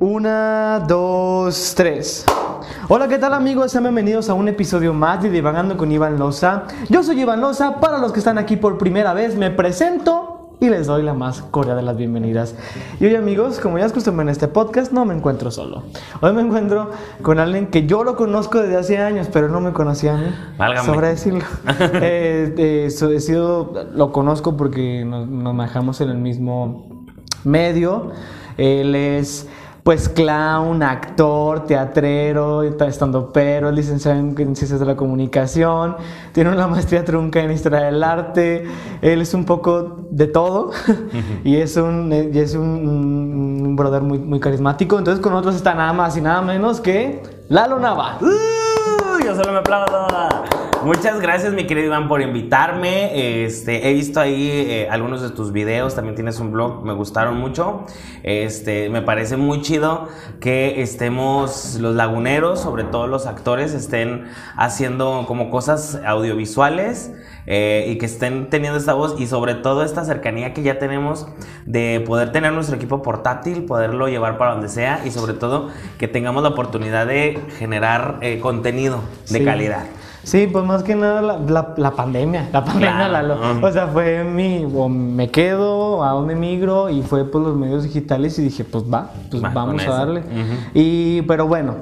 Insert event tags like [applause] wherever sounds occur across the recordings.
Una, dos, tres. Hola, ¿qué tal amigos? Sean bienvenidos a un episodio más de Divagando con Iván Loza. Yo soy Iván Loza, para los que están aquí por primera vez me presento y les doy la más cordial de las bienvenidas. Y hoy amigos, como ya es costumbre en este podcast, no me encuentro solo. Hoy me encuentro con alguien que yo lo conozco desde hace años, pero no me conocía a mí. Válgame. Sobre decirlo. [laughs] Eh, eh, so- he sido, lo conozco porque nos, nos manejamos en el mismo medio. Él es pues clown, actor, teatrero, estando pero, es licenciado en en ciencias de la comunicación, tiene una maestría trunca en historia del arte, él es un poco de todo [laughs] y es un, y es un, un brother muy, muy carismático. Entonces con nosotros está nada más y nada menos que Lalo Nava. ¡Uh! Yo solo me aplaudo. Muchas gracias, mi querido Iván, por invitarme. Este, he visto ahí eh, algunos de tus videos. También tienes un blog, me gustaron mucho. Este, me parece muy chido que estemos los laguneros, sobre todo los actores, estén haciendo como cosas audiovisuales. eh, y que estén teniendo esta voz y sobre todo esta cercanía que ya tenemos de poder tener nuestro equipo portátil, poderlo llevar para donde sea y sobre todo que tengamos la oportunidad de generar eh, contenido de Sí. calidad. Sí, pues más que nada la, la- la pandemia, la pandemia, Claro. O sea, fue mi, o me quedo, a dónde migro, y fue por los medios digitales y dije, pues va, pues Va, vamos a darle. Y, pero bueno,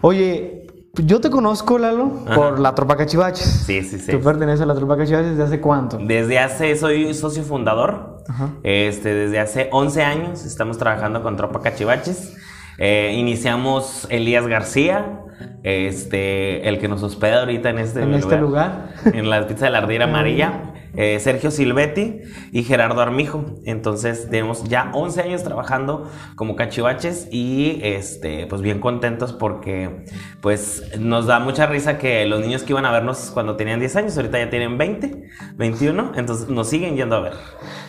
oye, yo te conozco, Lalo, Ajá. por la Tropa Cachivaches. Sí, sí, sí. Tú perteneces a la Tropa Cachivaches desde hace cuánto? Desde hace, soy socio fundador. Ajá. Este, desde hace 11 años estamos trabajando con Tropa Cachivaches. Eh, iniciamos Elías García, este, el que nos hospeda ahorita en este, En este lugar. [laughs] en la pizza de la ardilla amarilla. eh, Sergio Silvetti y Gerardo Armijo. Entonces, tenemos ya 11 años trabajando como cachivaches y este, pues bien contentos porque pues nos da mucha risa que los niños que iban a vernos cuando tenían 10 años, ahorita ya tienen 20, 21, entonces nos siguen yendo a ver.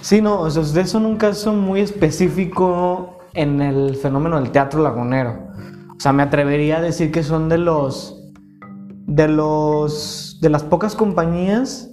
Sí, no, o sea, ustedes son un caso muy específico en el fenómeno del teatro lagunero. O sea, me atrevería a decir que son de los. de los. de las pocas compañías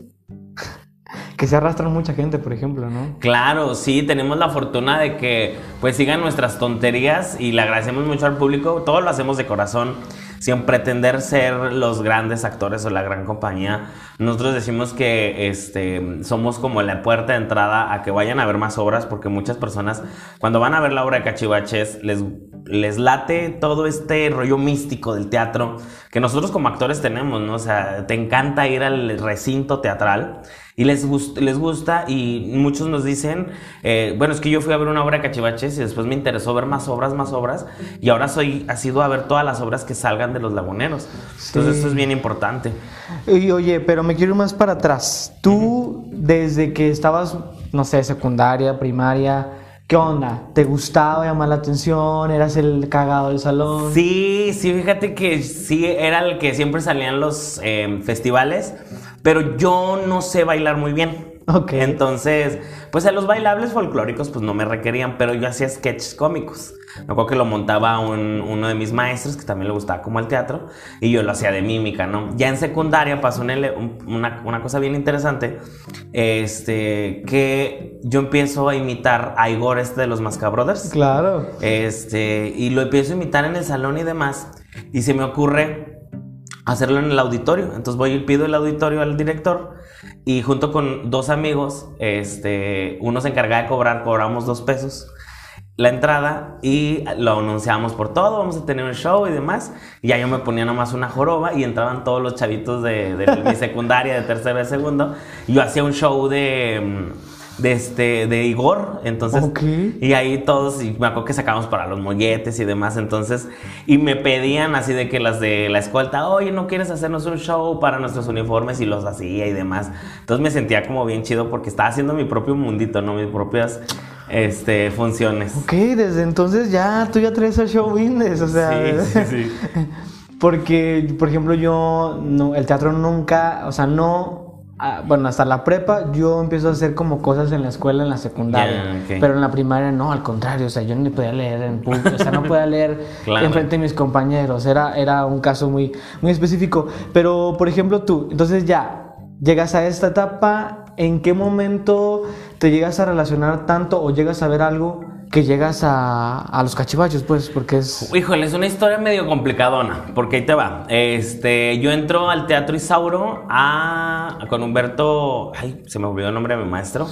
[laughs] que se arrastran mucha gente, por ejemplo, ¿no? Claro, sí, tenemos la fortuna de que pues sigan nuestras tonterías y le agradecemos mucho al público. Todo lo hacemos de corazón, sin pretender ser los grandes actores o la gran compañía. Nosotros decimos que este, somos como la puerta de entrada a que vayan a ver más obras, porque muchas personas cuando van a ver la obra de Cachivaches les, les late todo este rollo místico del teatro que nosotros como actores tenemos, ¿no? O sea, te encanta ir al recinto teatral y les, gust- les gusta y muchos nos dicen, eh, bueno, es que yo fui a ver una obra de Cachivaches y después me interesó ver más obras, más obras y ahora soy, ha sido a ver todas las obras que salgan de los laguneros. Entonces Sí. eso es bien importante. Y oye, pero me quiero ir más para atrás. Tú, desde que estabas, no sé, secundaria, primaria, ¿qué onda? ¿Te gustaba llamar la atención? ¿Eras el cagado del salón? Sí, sí, fíjate que sí, era el que siempre salían los eh, festivales, pero yo no sé bailar muy bien. Ok. Entonces, pues en los bailables folclóricos pues no me requerían, pero yo hacía sketches cómicos. Me acuerdo que lo montaba un- uno de mis maestros que también le gustaba como el teatro y yo lo hacía de mímica, ¿no? Ya en secundaria pasó un ele- un- una, una cosa bien interesante, este, que yo empiezo a imitar a Igor este de los Mascabrothers. Claro. Este, y lo empiezo a imitar en el salón y demás. Y se me ocurre hacerlo en el auditorio. Entonces voy y pido el auditorio al director. Y junto con dos amigos, este, uno se encargaba de cobrar, cobramos dos pesos la entrada y lo anunciamos por todo, vamos a tener un show y demás. Y ya yo me ponía nomás una joroba y entraban todos los chavitos de, de mi [laughs] secundaria, de tercero y segundo. Yo hacía un show de, de, este, de Igor, entonces... Ok. Y ahí todos, y me acuerdo que sacamos para los molletes y demás, entonces, y me pedían así de que las de la escolta, oye, ¿no quieres hacernos un show para nuestros uniformes? Y los hacía y demás. Entonces me sentía como bien chido porque estaba haciendo mi propio mundito, ¿no? Mis propias este, funciones. Ok, desde entonces ya tú ya traes el show business, o sea, Sí, sí, sí. [laughs] porque por ejemplo yo no, el teatro nunca, o sea, no, ah, bueno, hasta la prepa yo empiezo a hacer como cosas en la escuela, en la secundaria, pero en la primaria no, al contrario, o sea, yo ni podía leer en público, o sea, no [laughs] podía leer Claro. enfrente de mis compañeros, era, era un caso muy, muy específico, pero por ejemplo tú, entonces ya, llegas a esta etapa, ¿en qué momento te llegas a relacionar tanto o llegas a ver algo que llegas a, a los cachivaches, pues, porque es... Híjole, es una historia medio complicadona, porque ahí te va. Este, yo entro al Teatro Isauro a, con Humberto, ay, se me olvidó el nombre de mi maestro.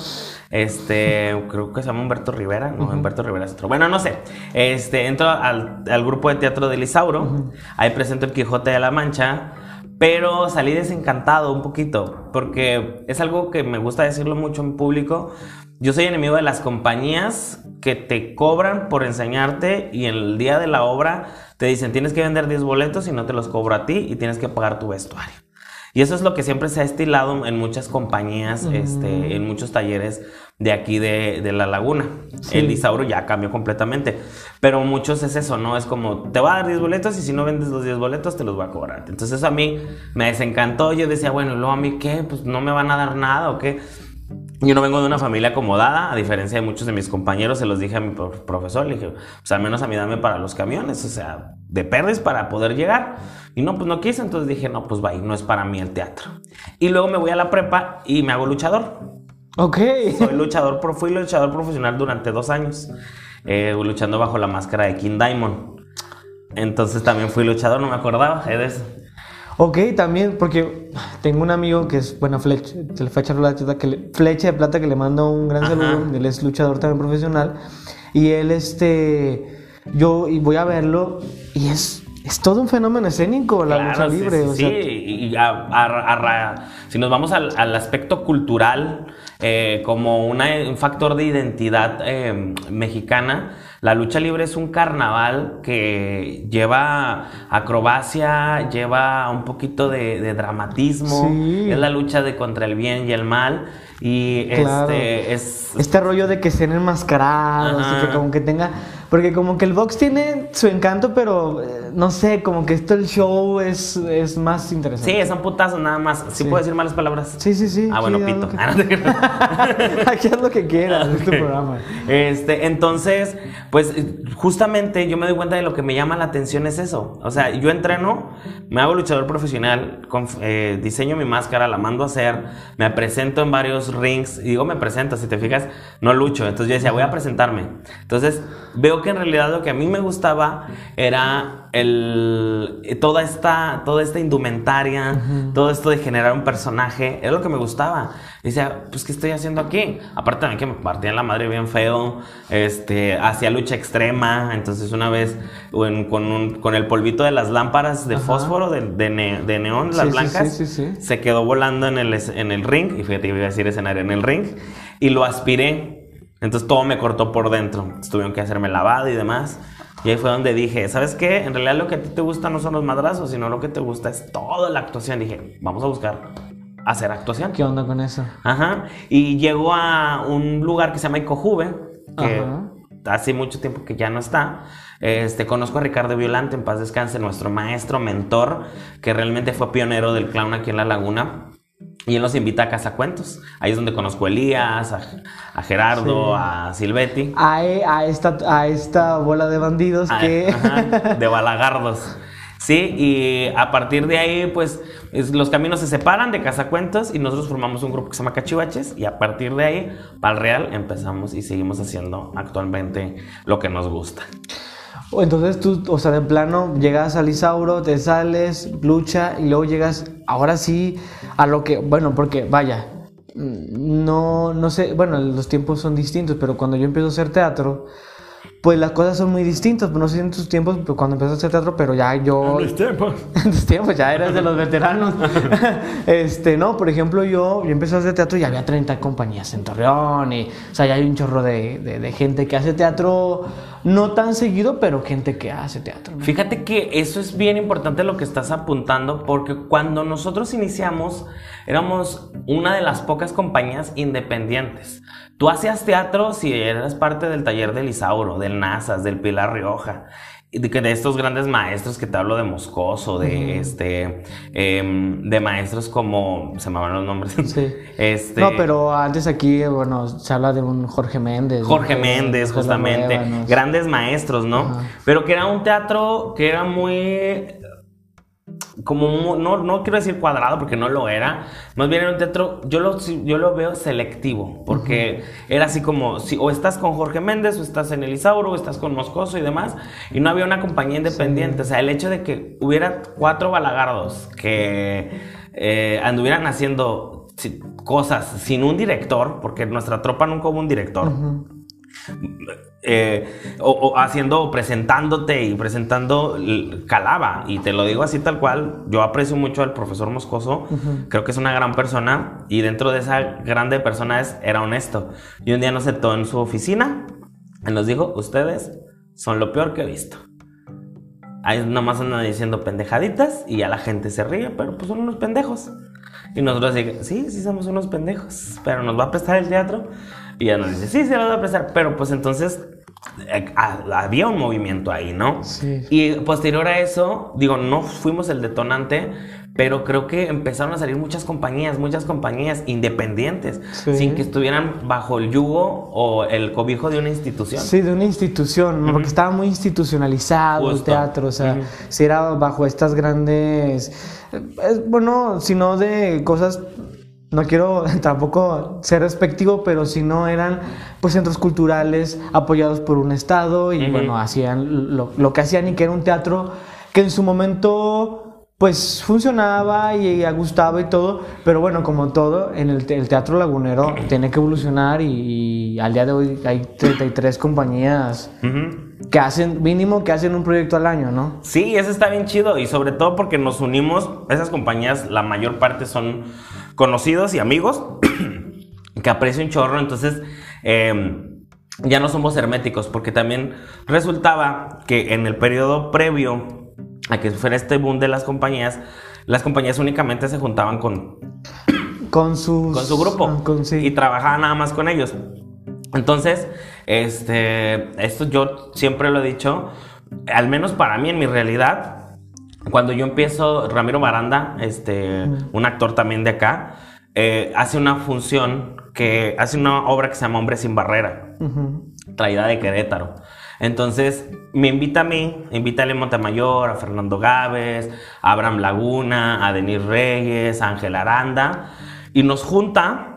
Este, creo que se llama Humberto Rivera, no, Humberto Rivera es otro. Bueno, no sé. Este, entro al, al grupo de teatro del Isauro, ahí presento el Quijote de la Mancha. Pero salí desencantado un poquito, porque es algo que me gusta decirlo mucho en público. Yo soy enemigo de las compañías que te cobran por enseñarte y el día de la obra te dicen tienes que vender 10 boletos y no te los cobro a ti y tienes que pagar tu vestuario. Y eso es lo que siempre se ha estilado en muchas compañías, este, en muchos talleres de aquí de, de La Laguna. El Isauro ya cambió completamente. Pero muchos es eso, ¿no? Es como, te va a dar 10 boletos y si no vendes los 10 boletos te los va a cobrar. Entonces eso a mí me desencantó. Yo decía, bueno, ¿y luego a mí qué? Pues no me van a dar nada o qué. Yo no vengo de una familia acomodada, a diferencia de muchos de mis compañeros, se los dije a mi pro- profesor, le dije, pues al menos a mí dame para los camiones, o sea, de perdes para poder llegar. Y no, pues no quise, entonces dije, no, pues vaya, no es para mí el teatro. Y luego me voy a la prepa y me hago luchador. Ok. Soy luchador, fui luchador profesional durante dos años, eh, luchando bajo la máscara de King Diamond. Entonces también fui luchador, no me acordaba eh, de eso. Ok, también, porque tengo un amigo que es, bueno, Flecha, Flecha, de Plata, que le, Flecha de Plata, que le mando un gran Ajá. saludo. Él es luchador también profesional. Y él, este, yo y voy a verlo y es, es todo un fenómeno escénico la lucha Claro, sí, libre. sí, o sí, sea, y a- a- a si nos vamos al, al aspecto cultural, eh, como una- un factor de identidad eh, mexicana, la lucha libre es un carnaval que lleva acrobacia, lleva un poquito de, de dramatismo, Sí. es la lucha de contra el bien y el mal, y Claro. este es... Este rollo de que sean enmascarados y que como que tenga... Porque como que el box tiene su encanto, pero eh, no sé, como que esto el show es, es más interesante. Sí, son putazos nada más. ¿Sí, Sí. puedo decir malas palabras? Sí, sí, sí. Ah, bueno, sí, pito. que- [laughs] Ah. [laughs] Aquí haz lo que quieras, es tu programa. Este, entonces, pues justamente yo me doy cuenta de lo que me llama la atención es eso. O sea, yo entreno, me hago luchador profesional, con- eh, diseño mi máscara, la mando a hacer, me presento en varios rings, y digo me presento, si te fijas, no lucho. Entonces yo decía, voy a presentarme. Entonces veo que en realidad lo que a mí me gustaba era el, eh, toda, esta, toda esta indumentaria, todo esto de generar un personaje, era lo que me gustaba. Decía, pues, ¿qué estoy haciendo aquí? Aparte también que me partían la madre bien feo, este, hacía lucha extrema, entonces una vez en- con, un- con el polvito de las lámparas de Ajá. fósforo, de, de ne- de neón, las sí, blancas, sí, sí, se quedó volando en el, en el ring, y fíjate, iba a decir escenario, en el ring, y lo aspiré. Entonces todo me cortó por dentro. Entonces, Tuvieron que hacerme lavado y demás. Y ahí fue donde dije, ¿sabes qué? En realidad lo que a ti te gusta no son los madrazos, sino lo que te gusta es toda la actuación. Dije, vamos a buscar hacer actuación. ¿Qué onda con eso? Ajá. Y llegó a un lugar que se llama Icojuve, que Ajá. hace mucho tiempo que ya no está. Este, conozco a Ricardo Violante, en paz descanse, nuestro maestro, mentor, que realmente fue pionero del clown aquí en La Laguna. Y él nos invita a Casa Cuentos. Ahí es donde conozco a Elías, a, a Gerardo, a Silvetti. A, a esta, a esta bola de bandidos Ah, que... ajá, de [laughs] balagardos. Sí, y a partir de ahí, pues es- los caminos se separan de Cazacuentos y nosotros formamos un grupo que se llama Cachivaches y a partir de ahí, para el Real, empezamos y seguimos haciendo actualmente lo que nos gusta. O Entonces tú, o sea, de plano, llegas al Isauro, te sales, lucha y luego llegas, ahora sí, a lo que, bueno, porque vaya, mm, no, no sé, bueno, los tiempos son distintos, pero cuando yo empiezo a hacer teatro, pues las cosas son muy distintas, no sé en tus tiempos, pero cuando empecé a hacer teatro, pero ya yo... tiempos. [laughs] En tus tiempos ya eras de los veteranos. [laughs] este, no, por ejemplo, yo, yo empecé a hacer teatro y había 30 compañías en Torreón. Y, o sea, ya hay un chorro de, de- de gente que hace teatro, no tan seguido, pero gente que hace teatro. Fíjate que eso es bien importante lo que estás apuntando, porque cuando nosotros iniciamos, éramos una de las pocas compañías independientes. Tú hacías teatro si eras parte del taller del Isauro, del Nazas, del Pilar Rioja, de, estos grandes maestros que te hablo de Moscoso, de este, em, de maestros como, se me van los nombres. Sí. Este, No, pero antes aquí, bueno, se habla de un Jorge Méndez. Jorge ¿no? Méndez, justamente. Grandes maestros, ¿no? Pero que era un teatro que era muy como no, no quiero decir cuadrado porque no lo era, más bien era un teatro, yo lo, yo lo veo selectivo, porque era así como, si, o estás con Jorge Méndez, o estás en Elisauro, o estás con Moscoso y demás, y no había una compañía independiente, o sea, el hecho de que hubiera cuatro balagardos que eh, anduvieran haciendo cosas sin un director, porque nuestra tropa nunca hubo un director. Eh, o, haciendo, presentándote y presentando calaba. Y te lo digo así tal cual. Yo aprecio mucho al profesor Moscoso. Creo que es una gran persona. Y dentro de esa grande persona es, era honesto. Y un día nos sentó en su oficina y nos dijo: Ustedes son lo peor que he visto. Ahí nomás andan diciendo pendejaditas y ya la gente se ríe, pero pues son unos pendejos. Y nosotros así, sí, sí somos unos pendejos, pero nos va a prestar el teatro. Y ella nos dice, sí, se lo va a prestar, pero pues entonces eh, había un movimiento ahí, ¿no? Sí. Y posterior a eso, digo, no fuimos el detonante, pero creo que empezaron a salir muchas compañías, muchas compañías independientes, sin que estuvieran bajo el yugo o el cobijo de una institución. Sí, de una institución, porque estaba muy institucionalizado el teatro, o sea, si era bajo estas grandes, bueno, sino de cosas no quiero [laughs] tampoco ser respectivo, pero si no eran pues centros culturales apoyados por un estado y bueno, hacían lo, que hacían y que era un teatro que en su momento pues funcionaba y gustaba y todo, pero bueno, como todo, en el, teatro lagunero [clears throat] tiene que evolucionar y, al día de hoy hay 33 compañías que hacen, mínimo que hacen un proyecto al año, ¿no? Sí, eso está bien chido y sobre todo porque nos unimos, esas compañías, la mayor parte son conocidos y amigos [clears throat] que aprecio un chorro, entonces em, ya no somos herméticos, porque también resultaba que en el periodo previo a que fuera este boom de las compañías, las compañías únicamente se juntaban con, con, sus, con su grupo ah, y trabajaban nada más con ellos. Entonces, este, esto yo siempre lo he dicho, al menos para mí en mi realidad, cuando yo empiezo, Ramiro Baranda, este, un actor también de acá, eh, hace una función que hace una obra que se llama Hombre sin Barrera, traída de Querétaro. Entonces me invita a mí, invita a Lee Montemayor, a Fernando Gávez, a Abraham Laguna, a Denis Reyes, a Ángel Aranda, y nos junta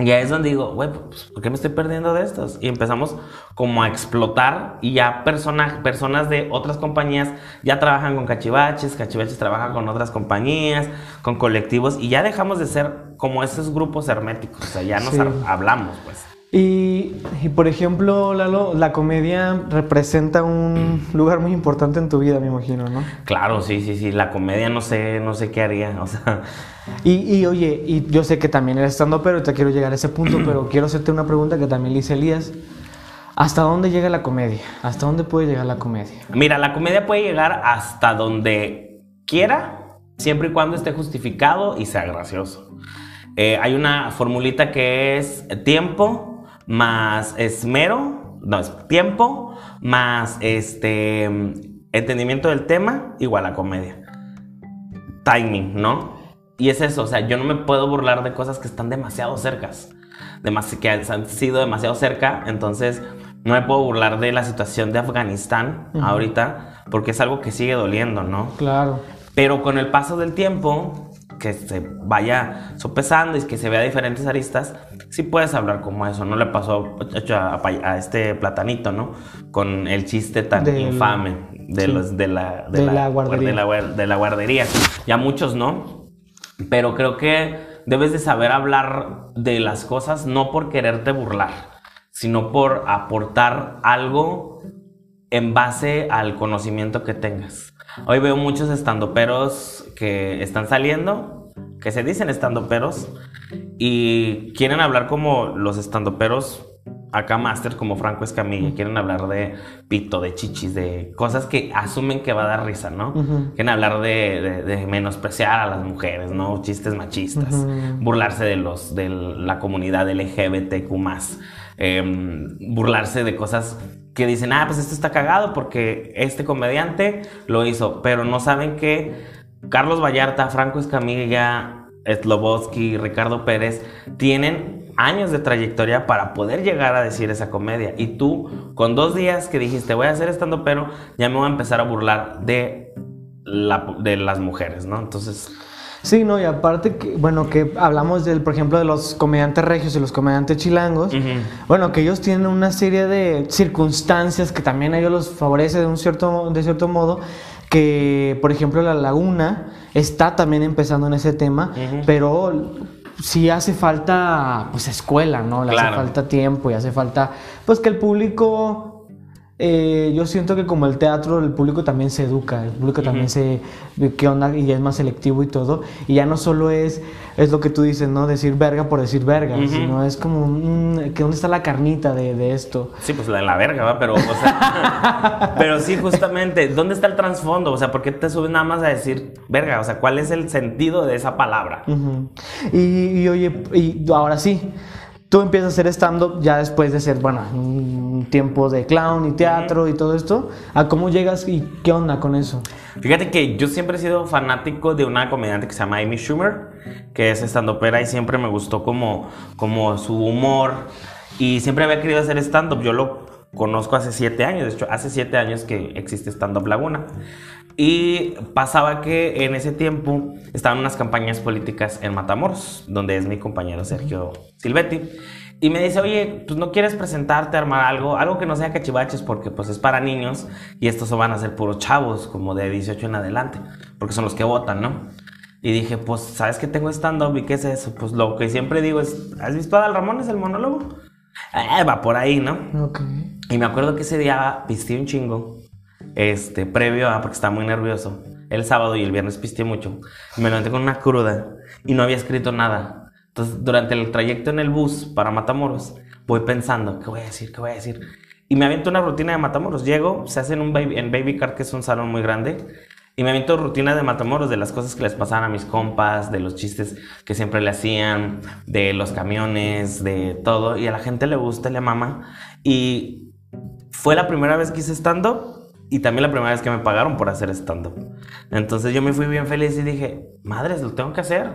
y ahí es donde digo, güey, pues, ¿por qué me estoy perdiendo de estos? Y empezamos como a explotar y ya personas de otras compañías ya trabajan con cachivaches, cachivaches trabajan con otras compañías, con colectivos y ya dejamos de ser como esos grupos herméticos, o sea, ya nos hablamos, pues. Y, por ejemplo, Lalo, la comedia representa un lugar muy importante en tu vida, me imagino, ¿no? Claro, sí, sí, sí. La comedia no sé, no sé qué haría. O sea. Y, oye, y yo sé que también eres estando, pero te quiero llegar a ese punto, pero quiero hacerte una pregunta que también le hice Elías. ¿Hasta dónde llega la comedia? ¿Hasta dónde puede llegar la comedia? Mira, la comedia puede llegar hasta donde quiera, siempre y cuando esté justificado y sea gracioso. Eh, hay una formulita que es tiempo, más esmero, no, es tiempo, más este entendimiento del tema, igual a comedia. Timing, ¿no? Y es eso, o sea, yo no me puedo burlar de cosas que están demasiado cercas, que han sido demasiado cerca, entonces no me puedo burlar de la situación de Afganistán ahorita, porque es algo que sigue doliendo, ¿no? Claro. Pero con el paso del tiempo, que se vaya sopesando y que se vea diferentes aristas, sí puedes hablar como eso. No le pasó a, este platanito, ¿no? Con el chiste tan infame de, los, de, la, de, la, guardería. De la, guardería. Ya muchos no. Pero creo que debes de saber hablar de las cosas no por quererte burlar, sino por aportar algo en base al conocimiento que tengas. Hoy veo muchos estandoperos que están saliendo, que se dicen estandoperos y quieren hablar como los estandoperos acá masters como Franco Escamilla, quieren hablar de pito, de chichis, de cosas que asumen que va a dar risa, ¿no? Quieren hablar de, menospreciar a las mujeres, ¿no? Chistes machistas, burlarse de los de la comunidad LGBTQ+, eh, burlarse de cosas que dicen, ah, pues esto está cagado porque este comediante lo hizo, pero no saben que Carlos Vallarta, Franco Escamilla, Slobodsky, Ricardo Pérez tienen años de trayectoria para poder llegar a decir esa comedia. Y tú, con dos días que dijiste, voy a hacer estando pero, ya me voy a empezar a burlar de la- de las mujeres, ¿no? Entonces, Sí, no, y aparte que, bueno, que hablamos del, por ejemplo, de los comediantes regios y los comediantes chilangos, bueno, que ellos tienen una serie de circunstancias que también a ellos los favorece de un cierto, de cierto modo, que, por ejemplo, La Laguna está también empezando en ese tema, pero sí hace falta, pues, escuela, ¿no? Le Claro. hace falta tiempo y hace falta, pues, que el público... eh, yo siento que como el teatro, el público también se educa, el público también se qué onda y es más selectivo y todo. Y ya no solo es, es lo que tú dices, ¿no? Decir verga por decir verga, sino es como, mm, que ¿dónde está la carnita de, de esto? sí, pues la de la verga, ¿va? Pero, o sea, [laughs] pero sí, justamente, ¿dónde está el trasfondo? O sea, ¿por qué te subes nada más a decir verga? O sea, ¿cuál es el sentido de esa palabra? Y, y oye, y ahora sí, tú empiezas a hacer stand-up ya después de ser, bueno, un tiempo de clown y teatro y todo esto. ¿A cómo llegas y qué onda con eso? Fíjate que yo siempre he sido fanático de una comediante que se llama Amy Schumer, que es stand-upera y siempre me gustó como, como su humor y siempre había querido hacer stand-up. Yo lo conozco hace siete años, de hecho hace siete años que existe Stand-up Laguna. Y pasaba que en ese tiempo estaban unas campañas políticas en Matamoros, donde es mi compañero Sergio Silvetti. Y me dice, oye, pues no quieres presentarte, armar algo, algo que no sea cachivaches, porque pues es para niños y estos van a ser puros chavos, como de 18 en adelante, porque son los que votan, ¿no? Y dije, pues, ¿sabes que tengo stand-up y qué es eso? Pues lo que siempre digo es, ¿has visto a Adal Ramones, el monólogo? Eh, va por ahí, ¿no? Ok. Y me acuerdo que ese día pisteé un chingo, este, previo a, porque estaba muy nervioso. El sábado y el viernes pisteé mucho. Me levanté con una cruda y no había escrito nada. Entonces, durante el trayecto en el bus para Matamoros, voy pensando, ¿qué voy a decir? ¿Qué voy a decir? Y me aviento una rutina de Matamoros. Llego, se hace en, un baby, en Baby Car, que es un salón muy grande. Y me aviento rutina de Matamoros, de las cosas que les pasaban a mis compas, de los chistes que siempre le hacían, de los camiones, de todo. Y a la gente le gusta, le mama. Y fue la primera vez que hice stand-up y también la primera vez que me pagaron por hacer stand-up. Entonces yo me fui bien feliz y dije, madres, lo tengo que hacer.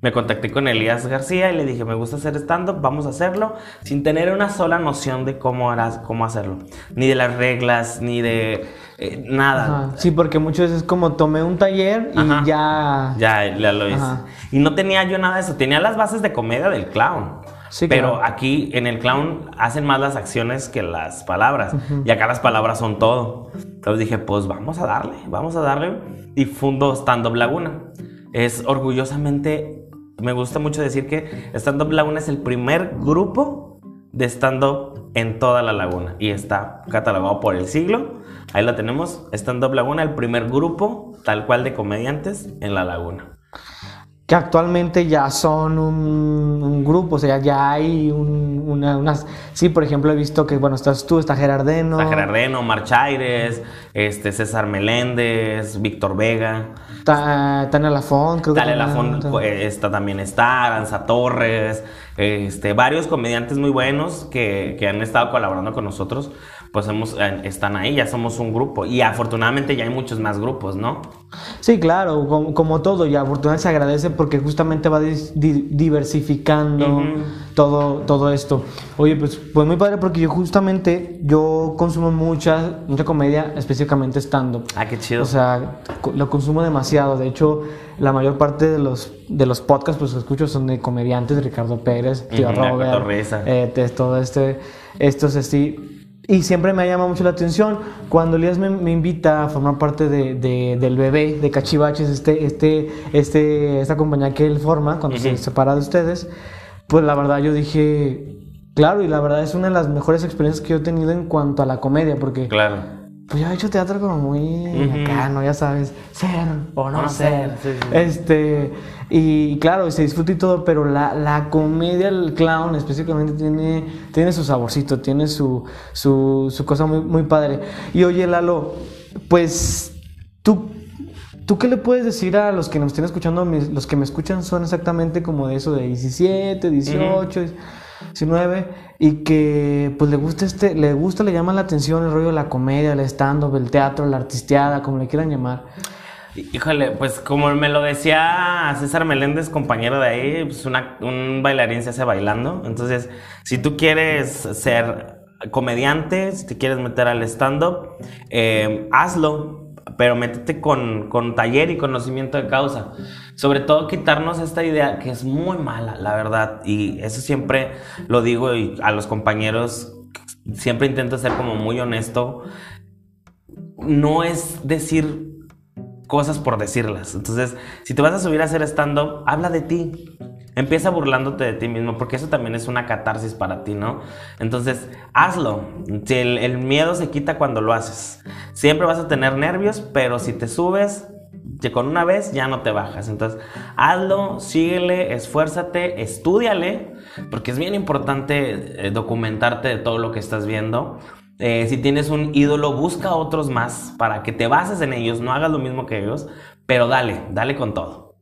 Me contacté con Elías García y le dije, me gusta hacer stand-up, vamos a hacerlo, sin tener una sola noción de cómo, harás, cómo hacerlo. Ni de las reglas, ni de eh, nada. Ajá. Sí, porque muchas veces es como tomé un taller y Ajá. ya... Ya, ya lo hice. Ajá. Y no tenía yo nada de eso. Tenía las bases de comedia del clown. Sí, pero claro. aquí en el clown hacen más las acciones que las palabras. Y acá las palabras son todo. Entonces dije, pues vamos a darle, vamos a darle. Y fundo Stand Up Laguna. Es orgullosamente, me gusta mucho decir que Stand Up Laguna es el primer grupo de stand-up en toda la laguna. Y está catalogado por el siglo. Ahí lo tenemos. Stand Up Laguna, el primer grupo tal cual de comediantes en la laguna. Que actualmente ya son un, un grupo, o sea, ya hay un- una, unas... Sí, por ejemplo, he visto que, bueno, estás tú, está Gerardeno. Está Gerardeno, Omar Chaires, este, César Meléndez, Víctor Vega. Ta- Tania Lafont, creo que Dale también- Lafont, pues, esta también está, Aranza Torres, este, varios comediantes muy buenos que, que han estado colaborando con nosotros, pues hemos, eh, están ahí, ya somos un grupo. Y afortunadamente ya hay muchos más grupos, ¿no? Sí, claro, como, como todo, y afortunadamente se agradece porque justamente va dis- di- diversificando todo, todo esto. Oye, pues, pues muy padre porque yo justamente, yo consumo mucha, mucha comedia, específicamente stand-up. Ah, qué chido. O sea, lo consumo demasiado. De hecho, la mayor parte de los, de los podcasts pues, que escucho son de comediantes, Ricardo Pérez, Tío la Robert, eh, te- todo este, estos así. Y siempre me ha llamado mucho la atención. Cuando Elías me, me invita a formar parte de, de- del bebé, de Cachivaches, este, este, este, esta compañía que él forma, cuando se separa de ustedes, pues la verdad yo dije, claro, y la verdad es una de las mejores experiencias que yo he tenido en cuanto a la comedia, porque Claro. Pues yo he hecho teatro como muy acá, ¿no? Ya sabes, ser o no No ser. ser, sí, sí. Este, y claro, se disfruta y todo, pero la, la comedia, el clown específicamente tiene, tiene su saborcito, tiene su, su, su cosa muy, muy padre. Y oye, Lalo, pues tú... ¿Tú qué le puedes decir a los que nos estén escuchando? Mis- Los que me escuchan son exactamente como de eso de 17, 18, 19 y que pues le gusta este le gusta le llama la atención el rollo de la comedia, el stand up, el teatro, la artisteada, como le quieran llamar. Híjole, pues como me lo decía César Meléndez, compañero de ahí, pues una- un bailarín se hace bailando. Entonces, si tú quieres ser comediante, si te quieres meter al stand-up, eh, hazlo. Pero métete con, con taller y conocimiento de causa. Sobre todo quitarnos esta idea que es muy mala, la verdad. Y eso siempre lo digo y a los compañeros siempre intento ser como muy honesto. No es decir cosas por decirlas. Entonces, si te vas a subir a hacer stand-up, habla de ti. Empieza burlándote de ti mismo, porque eso también es una catarsis para ti, ¿no? Entonces, hazlo. El, el miedo se quita cuando lo haces. Siempre vas a tener nervios, pero si te subes, con una vez ya no te bajas. Entonces, hazlo, síguele, esfuérzate, estudiale, porque es bien importante eh, documentarte de todo lo que estás viendo. Eh, si tienes un ídolo, busca otros más para que te bases en ellos, no hagas lo mismo que ellos, pero dale, dale con todo.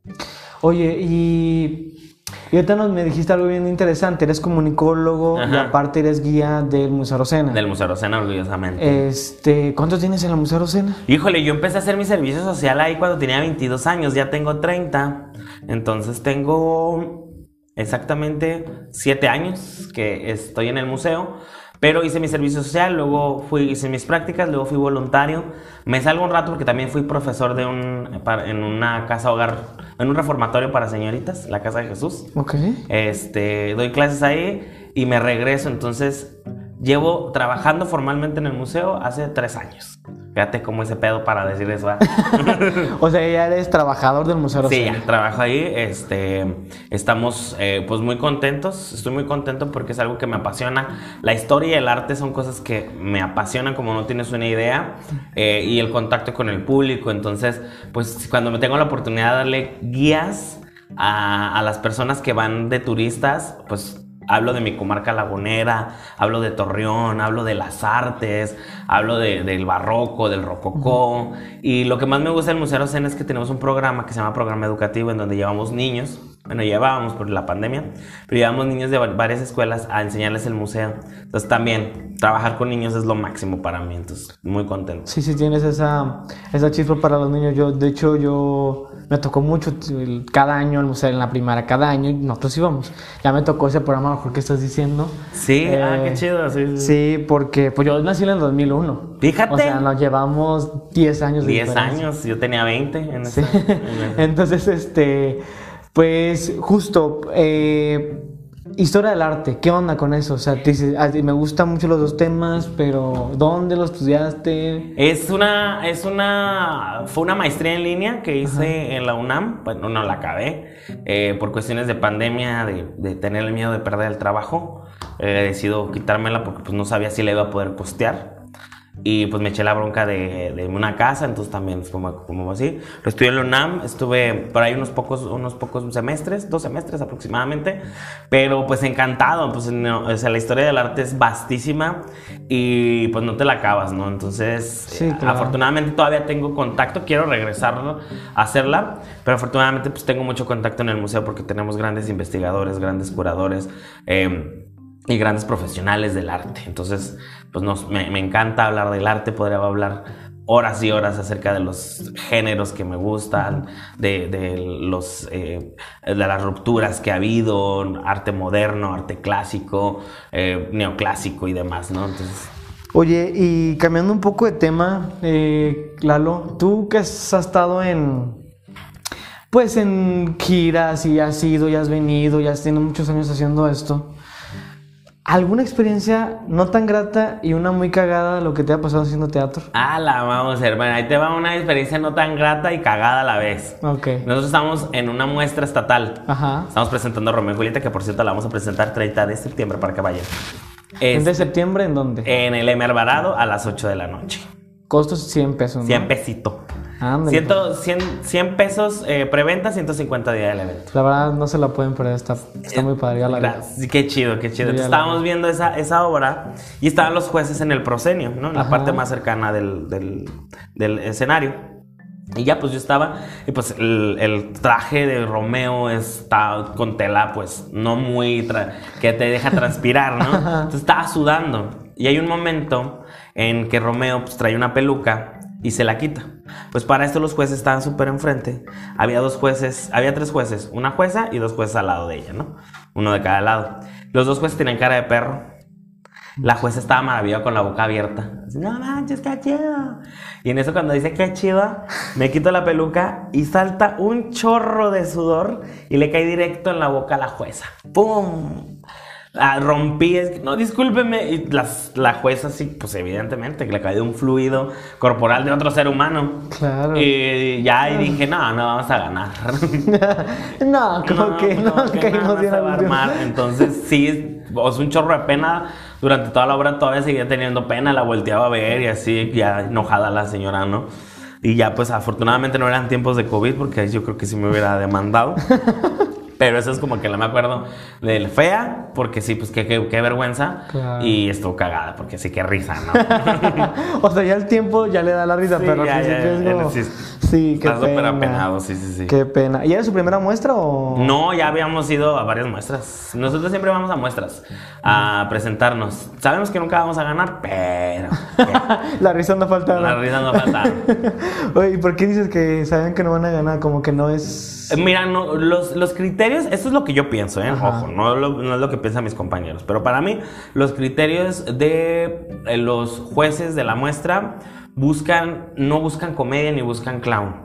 Oye, y, y ahorita nos me dijiste algo bien interesante, eres comunicólogo y aparte eres guía del Museo Rosena. Del Museo Rosena, orgullosamente. Este, ¿cuántos tienes en el Museo Rosena? Híjole, yo empecé a hacer mi servicio social ahí cuando tenía 22 años, ya tengo 30. Entonces tengo exactamente 7 años que estoy en el museo. Pero hice mi servicio social, luego fui, hice mis prácticas, luego fui voluntario. Me salgo un rato porque también fui profesor de un, en una casa hogar, en un reformatorio para señoritas, la Casa de Jesús. Ok. Este, doy clases ahí y me regreso. Entonces, llevo trabajando formalmente en el museo hace tres años. Fíjate cómo ese pedo para decir eso. ¿ah? [laughs] O sea, ya eres trabajador del Museo Sí, ya trabajo ahí. Este, estamos eh, pues muy contentos. Estoy muy contento porque es algo que me apasiona. La historia y el arte son cosas que me apasionan como no tienes una idea. Eh, y el contacto con el público. Entonces, pues cuando me tengo la oportunidad de darle guías a, a las personas que van de turistas, pues Hablo de mi comarca lagunera, hablo de Torreón, hablo de las artes, hablo de- del barroco, del rococó. Y lo que más me gusta del Museo Rosena es que tenemos un programa que se llama Programa Educativo, en donde llevamos niños, bueno, llevábamos por la pandemia, pero llevamos niños de va- varias escuelas a enseñarles el museo. Entonces también, trabajar con niños es lo máximo para mí, entonces muy contento. Sí, sí, tienes esa, esa chispa para los niños. Yo, de hecho, yo me tocó mucho cada año el museo en la primaria, cada año nosotros íbamos. Ya me tocó ese programa, mejor que estás diciendo. Sí, ah, Eh, qué chido. Sí, sí. Sí, porque pues yo nací en el 2001. Fíjate. O sea, nos llevamos 10 años de 10 diferencia. años, yo tenía 20 en Sí. esa. [laughs] en. Entonces, este, pues justo, eh, historia del arte, ¿qué onda con eso? O sea, te dices, "Ah, me gustan mucho los dos temas, pero ¿dónde lo estudiaste? Es una, es una, fue una maestría en línea que hice en la UNAM, bueno, no la acabé, eh, por cuestiones de pandemia, de, de tener el miedo de perder el trabajo, eh, decido quitármela porque pues no sabía si la iba a poder costear. Y pues me eché la bronca de, de una casa, entonces también como, como así. Lo estudié en la UNAM, estuve por ahí unos pocos, unos pocos semestres, dos semestres aproximadamente, pero pues encantado, pues no, o sea, la historia del arte es vastísima y pues no te la acabas, ¿no? Entonces, Sí, claro. afortunadamente todavía tengo contacto, quiero regresar a hacerla, pero afortunadamente pues tengo mucho contacto en el museo porque tenemos grandes investigadores, grandes curadores. eh, y grandes profesionales del arte. Entonces, pues nos, me, encanta hablar del arte, podría hablar horas y horas acerca de los géneros que me gustan, de, de los, eh, de las rupturas que ha habido, arte moderno, arte clásico, eh, neoclásico y demás, ¿no? Entonces, Oye, y cambiando un poco de tema, eh, Lalo, tú que has estado en, pues en giras y has ido y has venido y has tenido muchos años haciendo esto, ¿alguna experiencia no tan grata y una muy cagada lo que te ha pasado haciendo teatro? ah, la vamos, hermano, ahí te va una experiencia no tan grata y cagada a la vez. Ok. Nosotros estamos en una muestra estatal. Ajá. Estamos presentando a Romeo y Julieta, que por cierto la vamos a presentar 30 de septiembre para que vayan. ¿En de septiembre en dónde? en el M Alvarado a las 8 de la noche. Costos 100 pesos, ¿no? 100 pesito. Ándale, Ciento- 100, 100 pesos eh, preventa, 150 días del evento. La verdad no se la pueden perder, está, está muy padre. ya la. Gracias. Qué chido, qué chido. Entonces, la estábamos viendo esa, esa obra y estaban los jueces en el proscenio, ¿no? En la Ajá. parte más cercana del, del- del escenario. Y ya pues yo estaba, y pues el, el traje de Romeo está con tela pues no muy, que te deja [laughs] transpirar, ¿no? Entonces estaba sudando. Y hay un momento en que Romeo pues trae una peluca y se la quita. Pues para esto los jueces estaban súper enfrente. Había dos jueces, había tres jueces, una jueza y dos jueces al lado de ella, ¿no? Uno de cada lado. Los dos jueces tenían cara de perro. La jueza estaba maravillada con la boca abierta. no manches, qué chido. Y en eso cuando dice qué chido, me quito la peluca y salta un chorro de sudor y le cae directo en la boca a la jueza. ¡Pum! Ah, rompí, es que, no, discúlpeme. Y las- la jueza sí, pues evidentemente, que le cayó un fluido corporal de otro ser humano. Claro. Y ya ahí dije, no, no vamos a ganar. [laughs] no, como que no, como que nada bien se va a armar. Entonces, sí, o sea, un chorro de pena. Durante toda la obra todavía seguía teniendo pena, la volteaba a ver y así, ya enojada la señora, ¿no? Y ya, pues afortunadamente no eran tiempos de COVID, porque ahí yo creo que sí me hubiera demandado. [laughs] Pero eso es como que la me acuerdo del fea, porque sí, pues qué, qué, qué vergüenza. Claro. Y estuvo cagada, porque sí, qué risa, ¿no? [laughs] o sea, ya el tiempo ya le da la risa, Sí, pero ya, ya, es ya, como- sí. Sí, qué Estás súper pena. apenado, sí, sí, sí. Qué pena. ¿Y era su primera muestra o...? No, ya habíamos ido a varias muestras. Nosotros siempre vamos a muestras a presentarnos. Sabemos que nunca vamos a ganar, pero [laughs] la risa no falta. la risa no falta. [laughs] Oye, ¿y por qué dices que saben que no van a ganar? Como que no es... Eh, Mira, no, los, los criterios, esto es lo que yo pienso, ¿eh? Ojo, no, lo- no es lo que piensan mis compañeros. Pero para mí, los criterios de eh, los jueces de la muestra buscan, no buscan comedia ni buscan clown.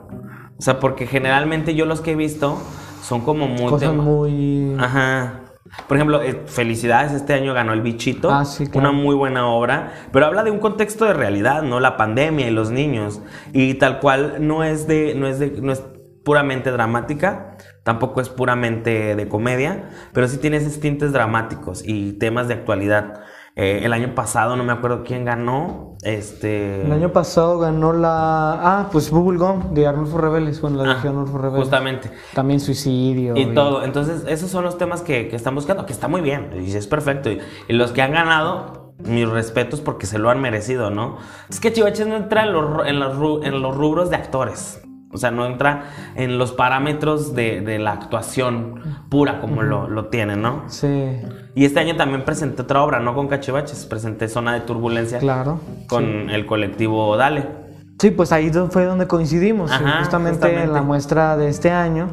O sea, porque generalmente yo los que he visto son como muy... Cosas muy... Ajá. Por ejemplo, eh, Felicidades este año ganó El Bichito. Ah, sí, claro. Una muy buena obra, pero habla de un contexto de realidad, ¿no? La pandemia y los niños. Y tal cual no es de, no es de, no es puramente dramática, tampoco es puramente de comedia, pero sí tiene esos tintes dramáticos y temas de actualidad. Eh, el año pasado no me acuerdo quién ganó. Este. El año pasado ganó la... Ah, pues Bubblegum de Arnulfo Rebeles. Bueno, la Ah, dirigió Arnulfo Rebeles. Justamente. También suicidio. Y todo. Entonces, esos son los temas que, que están buscando, que está muy bien, y es perfecto. Y, y los que han ganado, mis respetos porque se lo han merecido, ¿no? Es que Chivaches no entra en los, en los, en los rubros de actores. O sea, no entra en los parámetros de, de la actuación pura como lo, lo tiene, ¿no? Sí, Y este año también presenté otra obra, no con Cachivaches, presenté Zona de Turbulencia claro. con el colectivo Dale. Sí, pues ahí fue donde coincidimos. Ajá, justamente, justamente. en la muestra de este año,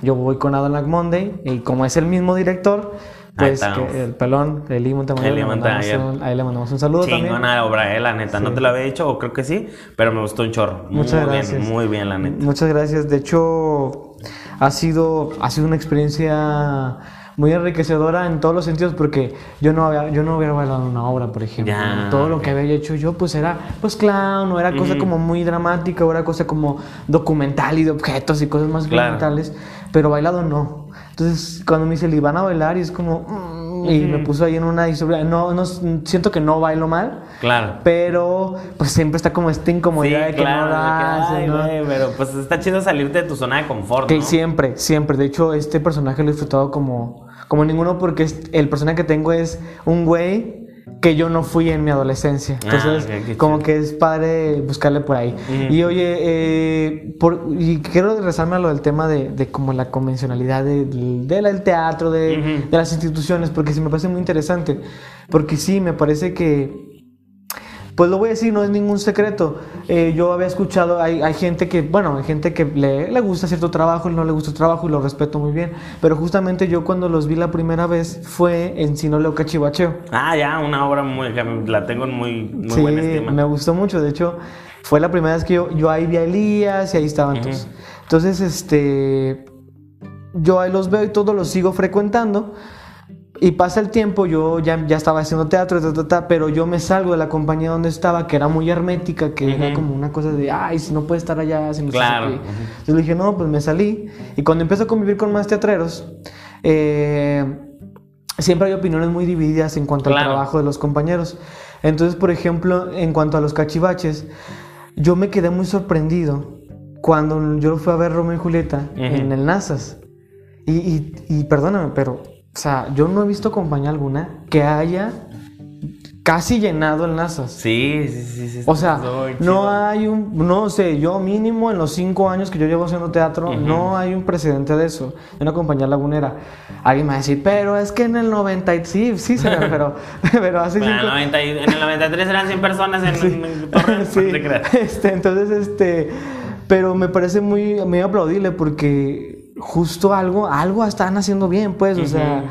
yo voy con Adelac Monday y como es el mismo director, pues que el pelón, Eli Montemayor, Eli le Montemayor. un- ahí le mandamos un saludo también. Chingona obra, eh, la neta. No te la había dicho, o creo que sí, pero me gustó un chorro. Muchas muy gracias. bien, muy bien, la neta. Muchas gracias. De hecho, ha sido, ha sido una experiencia muy enriquecedora en todos los sentidos porque yo no había, yo no hubiera bailado una obra, por ejemplo. Ya, Todo lo que había hecho yo pues era pues clown, o era cosa como muy dramática, o era cosa como documental y de objetos y cosas más Claro. documentales, pero bailado no. Entonces, cuando me dice, "Le van a bailar" y es como mm, y me puso ahí en una y sobre no no siento que no bailo mal, Claro. pero pues siempre está como esta incomodidad Sí, de que claro, no la hace, ¿no? pero pues está chido salirte de tu zona de confort, Que ¿no? siempre, siempre. De hecho, este personaje lo he disfrutado como, como ninguno porque el personaje que tengo es un güey que yo no fui en mi adolescencia. Ah, Entonces, como que es padre buscarle por ahí. Y oye, eh, por- y quiero regresarme a lo del tema de, de como la convencionalidad de- del teatro, de las instituciones, porque sí me parece muy interesante. Porque sí, me parece que pues lo voy a decir, no es ningún secreto. Eh, yo había escuchado, hay, hay gente que, bueno, hay gente que le, le gusta cierto trabajo, no le gusta el trabajo y lo respeto muy bien. Pero justamente yo cuando los vi la primera vez fue en Sinoleo Cachivacheo. Ah, ya, una obra muy, la tengo en muy, muy sí, buena estima. me gustó mucho. De hecho, fue la primera vez que yo, yo ahí vi a Elías y ahí estaban Ujú. todos. Entonces, este, yo ahí los veo y todos los sigo frecuentando. Y pasa el tiempo, yo ya, ya estaba haciendo teatro, ta, ta, ta, pero yo me salgo de la compañía donde estaba, que era muy hermética, que era como una cosa de, ay, si no puede estar allá, si no Claro, aquí". le dije, no, pues me salí. Y cuando empiezo a convivir con más teatreros, eh, siempre hay opiniones muy divididas en cuanto Claro. al trabajo de los compañeros. Entonces, por ejemplo, en cuanto a los cachivaches, yo me quedé muy sorprendido cuando yo fui a ver Romeo y Julieta Ujú. en el NASAS. Y, y- y perdóname, pero, o sea, yo no he visto compañía alguna que haya casi llenado el NASAS. Sí, sí, sí, sí. O sea, no hay un, no sé, yo mínimo en los cinco años que yo llevo haciendo teatro, no hay un precedente de eso, de una compañía lagunera. Alguien me va a decir, pero es que en el 90, y- sí, sí, señor, pero, [laughs] pero hace Bueno, cinco... 90 y- en el 93 eran 100 personas en, [laughs] en [laughs] Sí, no te creas. este, entonces, este, pero me parece muy, muy aplaudible porque justo algo, algo están haciendo bien, pues, o sea,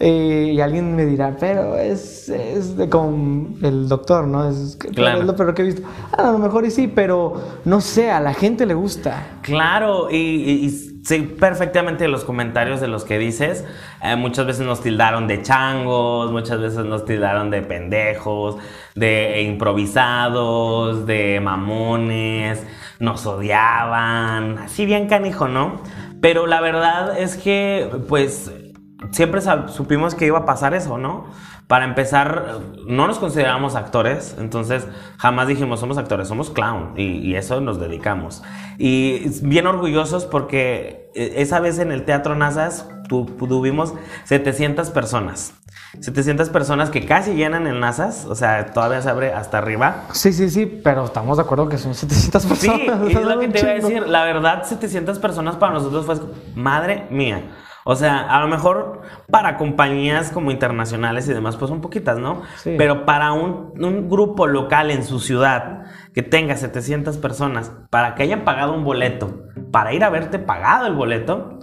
Eh, y alguien me dirá, pero es, es de como el doctor, ¿no? Es, Claro. es lo peor que he visto. Ah, a lo mejor y sí, pero no sé, a la gente le gusta. Claro, y, y- y sé perfectamente los comentarios de los que dices. Eh, muchas veces nos tildaron de changos, muchas veces nos tildaron de pendejos, de improvisados, de mamones, nos odiaban, así bien canijo, ¿no? Pero la verdad es que, pues, siempre supimos que iba a pasar eso, ¿no? Para empezar, no nos consideramos actores, entonces jamás dijimos somos actores, somos clown y, y eso nos dedicamos. Y bien orgullosos porque eh, esa vez en el Teatro Nazas tu- tuvimos 700 personas. 700 personas que casi llenan el Nazas, o sea, todavía se abre hasta arriba. Sí, sí, sí, pero estamos de acuerdo que son 700 Sí, personas. y es lo que [laughs] te iba a decir. La verdad, 700 personas para nosotros fue madre mía. O sea, a lo mejor para compañías como internacionales y demás, pues son poquitas, ¿no? Sí. Pero para un, un grupo local en su ciudad que tenga 700 personas, para que hayan pagado un boleto, para ir a verte pagado el boleto,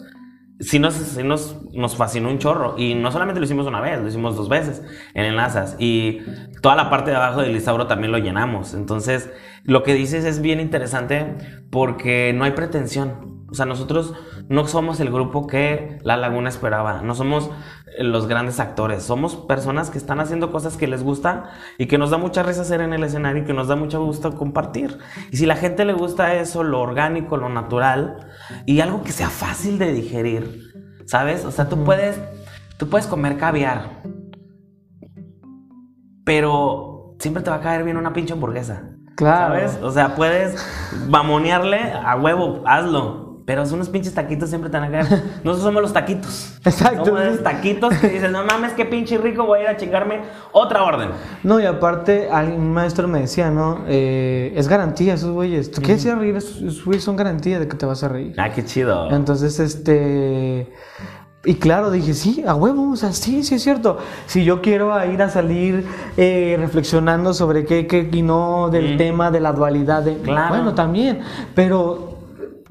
sí nos, sí nos, nos fascinó un chorro. Y no solamente lo hicimos una vez, lo hicimos dos veces en el Nazas. Y toda la parte de abajo del Lisauro también lo llenamos. Entonces, lo que dices es bien interesante porque no hay pretensión. O sea, nosotros no somos el grupo que La Laguna esperaba. No somos eh, los grandes actores. Somos personas que están haciendo cosas que les gusta y que nos da mucha risa hacer en el escenario y que nos da mucho gusto compartir. Y si la gente le gusta eso, lo orgánico, lo natural y algo que sea fácil de digerir, ¿sabes? O sea, tú puedes, tú puedes comer caviar, pero siempre te va a caer bien una pinche hamburguesa. Claro. ¿Sabes? O sea, puedes mamonearle a huevo, hazlo. Pero son unos pinches taquitos siempre te van a caer. Nosotros somos los taquitos. [laughs] Exacto. Somos esos taquitos que dices, no mames, qué pinche rico, voy a ir a chingarme otra orden. No, y aparte, un maestro me decía, ¿no? Eh, es garantía esos güeyes. ¿Tú quieres ir a reír? Esos esos güeyes son garantía de que te vas a reír. Ah, qué chido. Entonces, este... Y claro, dije, sí, a huevo, o sea, sí, sí es cierto. Si yo quiero ir a salir eh, reflexionando sobre qué, qué y no del Mm. tema de la dualidad, de, Claro. bueno, también, pero,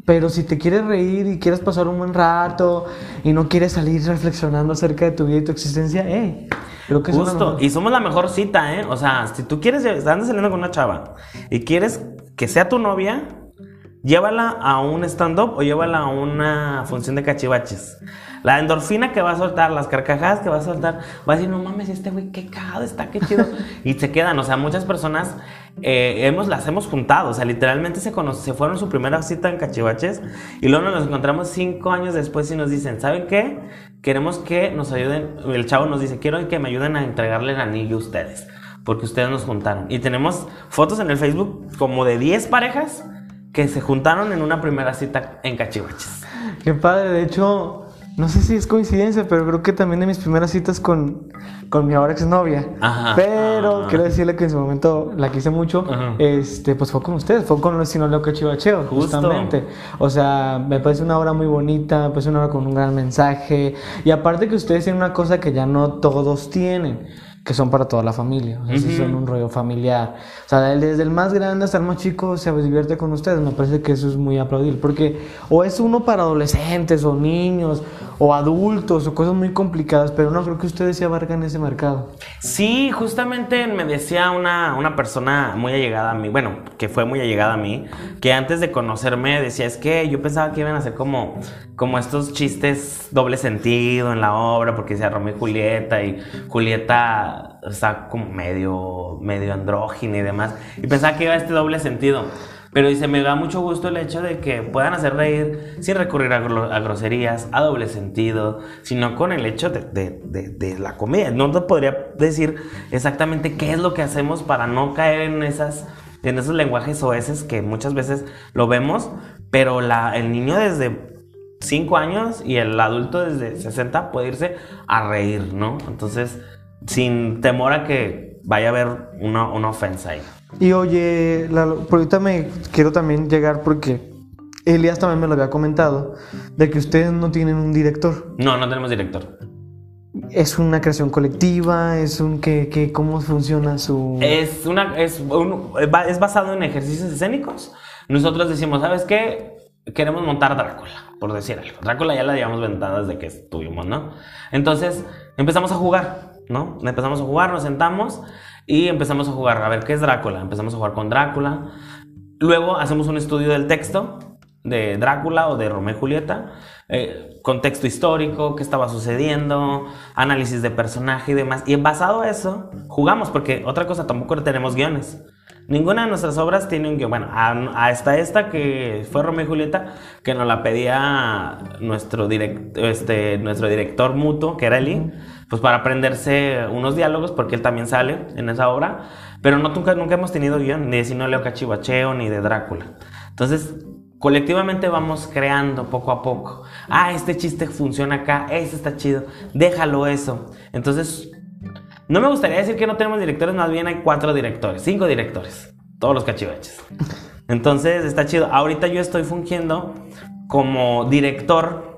pero si te quieres reír y quieres pasar un buen rato y no quieres salir [laughs] reflexionando acerca de tu vida y tu existencia, hey, creo que Justo, y somos la mejor cita, ¿eh? O sea, si tú quieres, andas saliendo con una chava y quieres que sea tu novia, llévala a un stand-up o llévala a una función de cachivaches. La endorfina que va a soltar, las carcajadas que va a soltar, va a decir, no mames, este güey, qué cagado está, qué chido. [laughs] y se quedan, o sea, muchas personas eh, hemos, las hemos juntado, o sea, literalmente se, cono- se fueron su primera cita en cachivaches y luego nos encontramos cinco años después y nos dicen, ¿saben qué? Queremos que nos ayuden, el chavo nos dice, quiero que me ayuden a entregarle el anillo a ustedes, porque ustedes nos juntaron. Y tenemos fotos en el Facebook como de 10 parejas que se juntaron en una primera cita en cachivaches. Qué padre, de hecho, no sé si es coincidencia, pero creo que también de mis primeras citas con, con mi ahora exnovia. Ajá. Pero Ah. quiero decirle que en su momento la quise mucho, Ajá. este, pues fue con ustedes, fue con los Sinoleo Cachivacheo, Justo. justamente. O sea, me parece una obra muy bonita, me parece una obra con un gran mensaje. Y aparte que ustedes tienen una cosa que ya no todos tienen. Que son para toda la familia, o sea, sí Ujú. son un rollo familiar. O sea, desde el más grande hasta el más chico se divierte con ustedes. Me parece que eso es muy aplaudible. Porque o es uno para adolescentes, o niños, o adultos, o cosas muy complicadas. Pero no creo que ustedes se abarcan ese mercado. Sí, justamente me decía una, una persona muy allegada a mí, bueno, que fue muy allegada a mí, que antes de conocerme decía, es que yo pensaba que iban a ser como, como estos chistes doble sentido en la obra, porque decía Romeo y Julieta, y Julieta está como medio, medio andrógina y demás, y pensaba que iba a este doble sentido. Pero dice, me da mucho gusto el hecho de que puedan hacer reír sin recurrir a, gro- a groserías, a doble sentido, sino con el hecho de, la comedia. No te podría decir exactamente qué es lo que hacemos para no caer en esos lenguajes oeses que muchas veces lo vemos, pero el niño desde 5 años y el adulto desde 60 puede irse a reír, ¿no? Entonces, sin temor a que vaya a haber una, una ofensa ahí. Y oye, Lalo, por ahorita me quiero también llegar porque Elias también me lo había comentado, de que ustedes no tienen un director. No, no tenemos director. Es una creación colectiva, es un que, que cómo funciona su... Es, una, es, un- es basado en ejercicios escénicos. Nosotros decimos, ¿sabes qué? queremos montar Drácula, por decir algo. Drácula ya la llevamos ventada desde que estuvimos, ¿no? Entonces empezamos a jugar, ¿no? Empezamos a jugar, nos sentamos y empezamos a jugar. A ver, ¿qué es Drácula? Empezamos a jugar con Drácula. Luego hacemos un estudio del texto de Drácula o de Romeo y Julieta, eh, contexto histórico, qué estaba sucediendo, análisis de personaje y demás. Y basado a eso, jugamos, porque otra cosa, tampoco tenemos guiones. Ninguna de nuestras obras tiene un guion. Bueno, hasta esta que fue Romeo y Julieta, que nos la pedía nuestro, direct, este, nuestro director mutuo, que era Eli, pues para aprenderse unos diálogos, porque él también sale en esa obra. Pero no, nunca, nunca hemos tenido guion, ni de Sino Leo Cachivacheo, ni de Drácula. Entonces, colectivamente vamos creando poco a poco. Ah, este chiste funciona acá, ese está chido, déjalo eso. Entonces, no me gustaría decir que no tenemos directores, más bien hay cuatro directores, cinco directores, todos los cachivaches. Entonces está chido. Ahorita yo estoy fungiendo como director,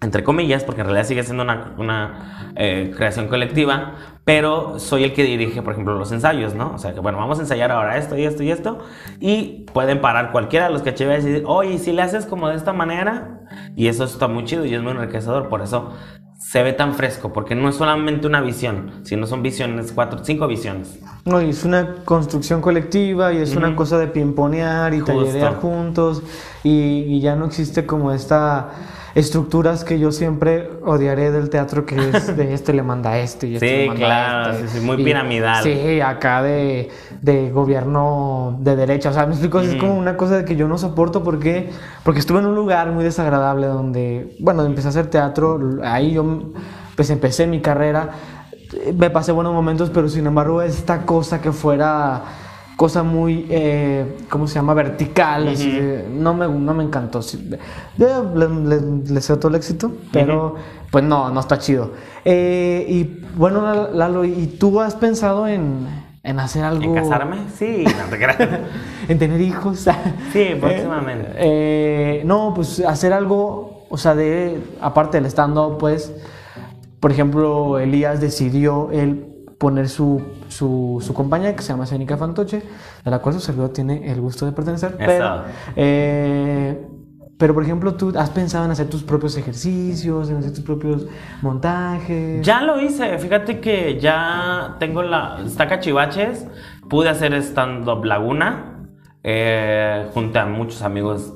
entre comillas, porque en realidad sigue siendo una, eh, creación colectiva, pero soy el que dirige, por ejemplo, los ensayos, ¿no? O sea, que bueno, vamos a ensayar ahora esto y esto y esto, y pueden parar cualquiera de los cachivaches y decir, oye, si le haces como de esta manera, y eso está muy chido y es muy enriquecedor, por eso se ve tan fresco, porque no es solamente una visión, sino son visiones, cuatro, cinco visiones. No, y es una construcción colectiva y es una cosa de pimponear y tallerear juntos y, ya no existe como esta estructuras que yo siempre odiaré del teatro que es de [laughs] este le manda a este y este sí, le manda claro, a este. Sí, muy piramidal. Sí, acá de, de, gobierno de derecha. O sea, me explico, es como una cosa que yo no soporto porque, porque estuve en un lugar muy desagradable donde, bueno, empecé a hacer teatro, ahí yo pues empecé mi carrera, me pasé buenos momentos, pero sin embargo esta cosa que fuera cosa muy, eh, ¿cómo se llama? Vertical. no, me, no me encantó. Le, deseo todo el éxito, pero pues no, no está chido. Eh, y bueno, Lalo, ¿y tú has pensado en, en hacer algo? ¿En casarme? Sí, no te [laughs] ¿En tener hijos? sí, próximamente. [laughs] Eh, no, pues hacer algo, o sea, de, aparte del stand-up, pues, por ejemplo, Elías decidió, él poner su, su, su, compañía que se llama Escénica Fantoche, de la cual su servidor tiene el gusto de pertenecer. Pero, eh, pero, por ejemplo, tú has pensado en hacer tus propios ejercicios, en hacer tus propios montajes. Ya lo hice, fíjate que ya tengo la. Está Cachivaches, pude hacer stand-up Laguna, eh, junto a muchos amigos.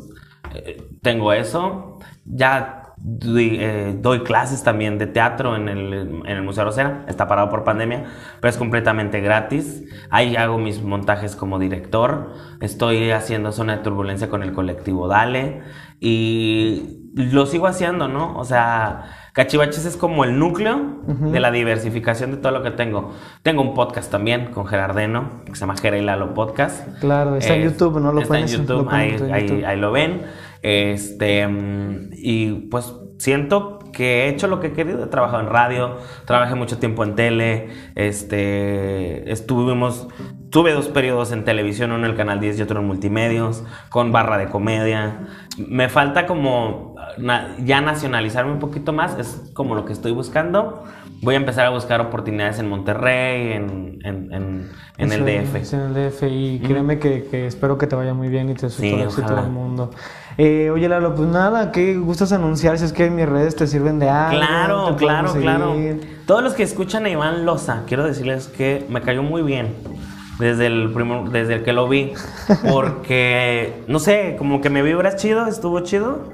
Eh, tengo eso. Ya eh, doy, clases también de teatro en el, en el Museo Rosera, está parado por pandemia, pero es completamente gratis. Ahí hago mis montajes como director, estoy haciendo zona de turbulencia con el colectivo Dale y lo sigo haciendo, ¿no? O sea, Cachivaches es como el núcleo de la diversificación de todo lo que tengo. Tengo un podcast también con Gerardeno, que se llama Gera y Lalo Podcast. Claro, está en YouTube, ¿no? Lo está en YouTube, ahí, ahí, ahí lo ven. Este, y pues siento que he hecho lo que he querido. He trabajado en radio, trabajé mucho tiempo en tele, este, estuvimos, tuve dos periodos en televisión, uno en el Canal 10 y otro en Multimedios, con barra de comedia. Me falta como ya nacionalizarme un poquito más, es como lo que estoy buscando. Voy a empezar a buscar oportunidades en Monterrey, en, en, en, el DF. En el DF y créeme que, espero que te vaya muy bien y te sí, todo del mundo. Eh, oye, Lalo, pues nada, ¿qué gustas anunciar si es que mis redes te sirven de algo? Claro, claro, claro. Todos los que escuchan a Iván Loza, quiero decirles que me cayó muy bien desde el primer, desde el que lo vi, [laughs] porque no sé, como que me vibras chido, estuvo chido.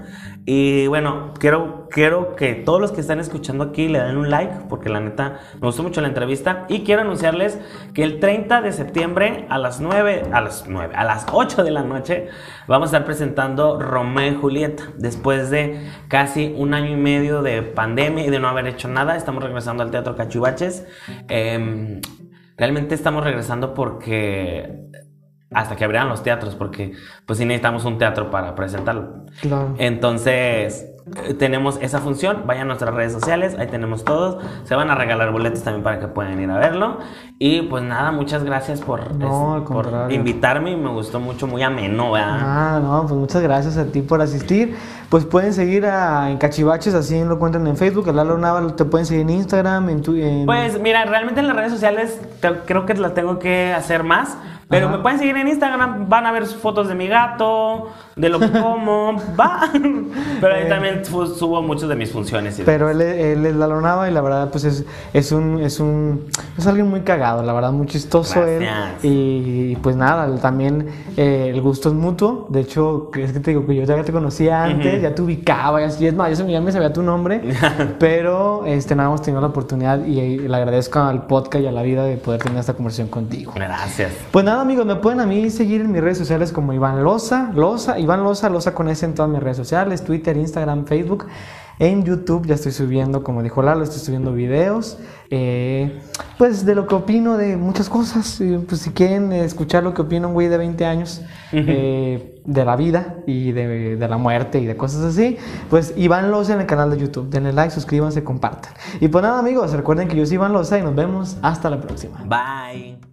Y bueno, quiero, quiero que todos los que están escuchando aquí le den un like, porque la neta me gustó mucho la entrevista. Y quiero anunciarles que el 30 de septiembre a las 9, a las 9, a las 8 de la noche, vamos a estar presentando Romeo y Julieta. Después de casi un año y medio de pandemia y de no haber hecho nada, estamos regresando al Teatro Cachivaches. Em, realmente estamos regresando porque hasta que abrieran los teatros, porque pues sí necesitamos un teatro para presentarlo. Claro. Entonces, eh, tenemos esa función, vayan a nuestras redes sociales, ahí tenemos todos, se van a regalar boletos también para que puedan ir a verlo. Y pues nada, muchas gracias por, por invitarme, me gustó mucho, muy ameno, ¿verdad? Ah, no, pues muchas gracias a ti por asistir. Pues pueden seguir a, en Cachivaches, así lo encuentran en Facebook, a Lalo Naval, te pueden seguir en Instagram, en, tu, Pues mira, realmente en las redes sociales creo que las tengo que hacer más pero me pueden seguir en Instagram, van a ver fotos de mi gato, de lo que como, [laughs] va. Pero ahí también fu- subo muchas de mis funciones. y Pero él, él es Lalo Nava y la verdad pues es, es un es un es alguien muy cagado, la verdad muy chistoso él Gracias. y pues nada, también eh, el gusto es mutuo, de hecho es que te digo que yo ya te conocía antes, Ujú. ya te ubicaba, ya, es más, yo ya me sabía tu nombre, [laughs] pero este nada hemos tenido la oportunidad y, eh, le agradezco al podcast y a la vida de poder tener esta conversación contigo. Gracias. Pues nada, amigos, me pueden a mí seguir en mis redes sociales como Iván Loza, Loza, Iván Loza, Loza con S en todas mis redes sociales, Twitter, Instagram, Facebook. En YouTube ya estoy subiendo, como dijo Lalo, estoy subiendo videos, eh, pues de lo que opino de muchas cosas. Pues si quieren escuchar lo que opina un güey de 20 años eh, de la vida y de, de la muerte y de cosas así, pues Iván Loza en el canal de YouTube. Denle like, suscríbanse, compartan. Y pues nada, amigos, recuerden que yo soy Iván Loza y nos vemos hasta la próxima. Bye.